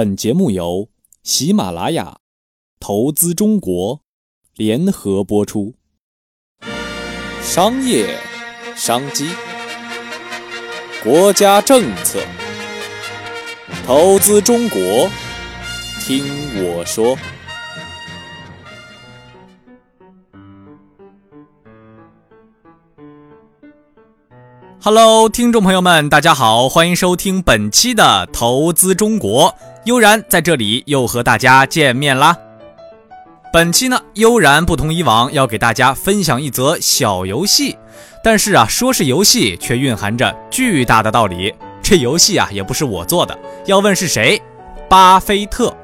本节目由喜马拉雅投资中国联合播出。商业商机，国家政策，投资中国，听我说。Hello，听众朋友们，大家好，欢迎收听本期的《投资中国》，悠然在这里又和大家见面啦。本期呢，悠然不同以往，要给大家分享一则小游戏，但是啊，说是游戏，却蕴含着巨大的道理。这游戏啊，也不是我做的，要问是谁？巴菲特。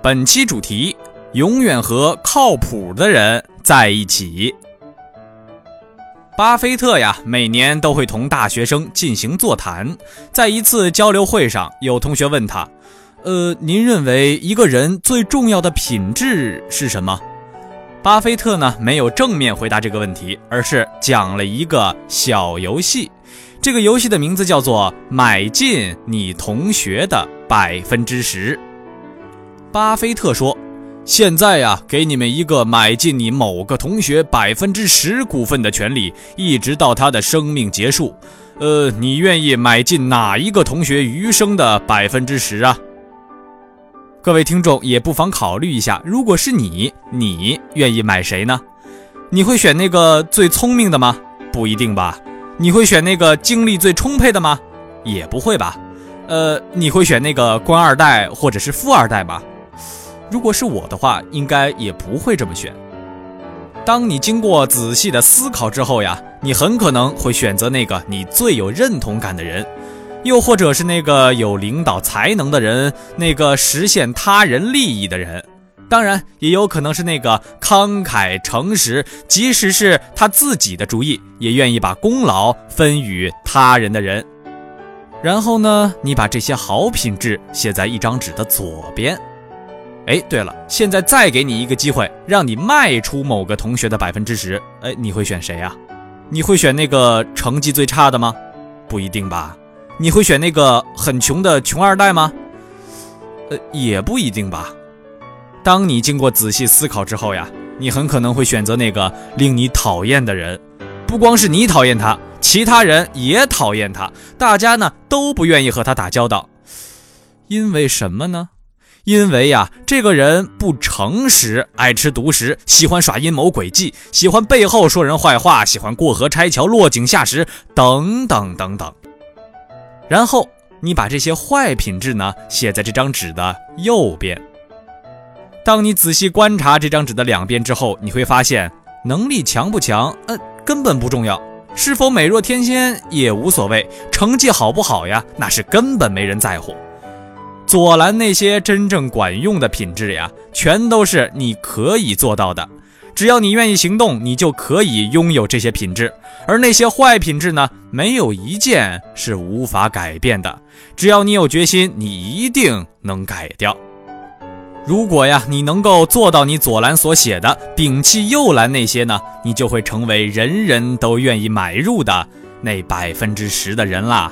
本期主题：永远和靠谱的人在一起。巴菲特呀，每年都会同大学生进行座谈。在一次交流会上，有同学问他：“呃，您认为一个人最重要的品质是什么？”巴菲特呢，没有正面回答这个问题，而是讲了一个小游戏。这个游戏的名字叫做“买进你同学的百分之十”。巴菲特说。现在呀，给你们一个买进你某个同学百分之十股份的权利，一直到他的生命结束。呃，你愿意买进哪一个同学余生的百分之十啊？各位听众也不妨考虑一下，如果是你，你愿意买谁呢？你会选那个最聪明的吗？不一定吧。你会选那个精力最充沛的吗？也不会吧。呃，你会选那个官二代或者是富二代吗？如果是我的话，应该也不会这么选。当你经过仔细的思考之后呀，你很可能会选择那个你最有认同感的人，又或者是那个有领导才能的人，那个实现他人利益的人。当然，也有可能是那个慷慨诚实，即使是他自己的主意，也愿意把功劳分与他人的人。然后呢，你把这些好品质写在一张纸的左边。哎，对了，现在再给你一个机会，让你卖出某个同学的百分之十。哎，你会选谁呀？你会选那个成绩最差的吗？不一定吧。你会选那个很穷的穷二代吗？呃，也不一定吧。当你经过仔细思考之后呀，你很可能会选择那个令你讨厌的人。不光是你讨厌他，其他人也讨厌他，大家呢都不愿意和他打交道。因为什么呢？因为呀，这个人不诚实，爱吃独食，喜欢耍阴谋诡计，喜欢背后说人坏话，喜欢过河拆桥、落井下石，等等等等。然后你把这些坏品质呢写在这张纸的右边。当你仔细观察这张纸的两边之后，你会发现，能力强不强，呃，根本不重要；是否美若天仙也无所谓；成绩好不好呀，那是根本没人在乎。左蓝那些真正管用的品质呀，全都是你可以做到的。只要你愿意行动，你就可以拥有这些品质。而那些坏品质呢，没有一件是无法改变的。只要你有决心，你一定能改掉。如果呀，你能够做到你左蓝所写的，摒弃右蓝那些呢，你就会成为人人都愿意买入的那百分之十的人啦。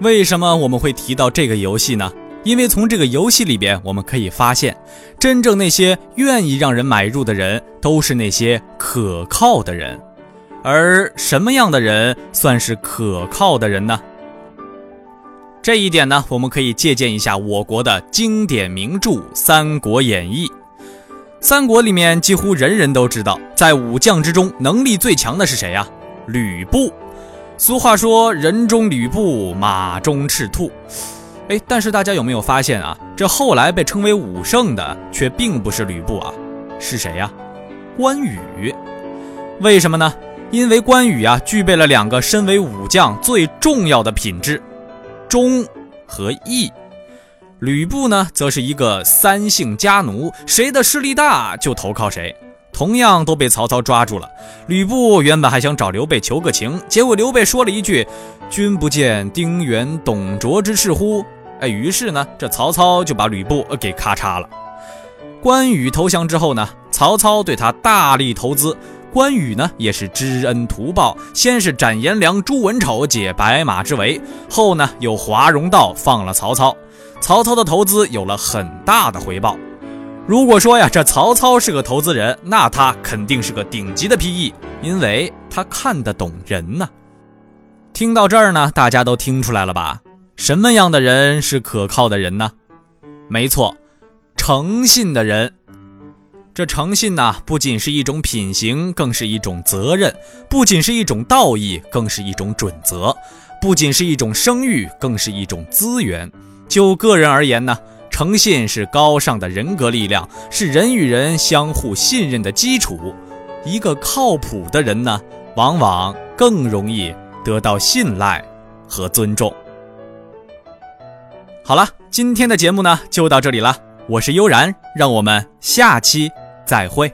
为什么我们会提到这个游戏呢？因为从这个游戏里边，我们可以发现，真正那些愿意让人买入的人，都是那些可靠的人。而什么样的人算是可靠的人呢？这一点呢，我们可以借鉴一下我国的经典名著《三国演义》。三国里面几乎人人都知道，在武将之中，能力最强的是谁呀？吕布。俗话说：“人中吕布，马中赤兔。”哎，但是大家有没有发现啊？这后来被称为武圣的，却并不是吕布啊，是谁呀？关羽。为什么呢？因为关羽啊，具备了两个身为武将最重要的品质：忠和义。吕布呢，则是一个三姓家奴，谁的势力大就投靠谁。同样都被曹操抓住了。吕布原本还想找刘备求个情，结果刘备说了一句：“君不见丁原、董卓之事乎？”哎，于是呢，这曹操就把吕布给咔嚓了。关羽投降之后呢，曹操对他大力投资，关羽呢也是知恩图报，先是斩颜良、诛文丑解白马之围，后呢又华容道放了曹操。曹操的投资有了很大的回报。如果说呀，这曹操是个投资人，那他肯定是个顶级的 PE，因为他看得懂人呢。听到这儿呢，大家都听出来了吧？什么样的人是可靠的人呢？没错，诚信的人。这诚信呢，不仅是一种品行，更是一种责任；不仅是一种道义，更是一种准则；不仅是一种声誉，更是一种资源。就个人而言呢，诚信是高尚的人格力量，是人与人相互信任的基础。一个靠谱的人呢，往往更容易得到信赖和尊重。好了，今天的节目呢，就到这里了。我是悠然，让我们下期。再会。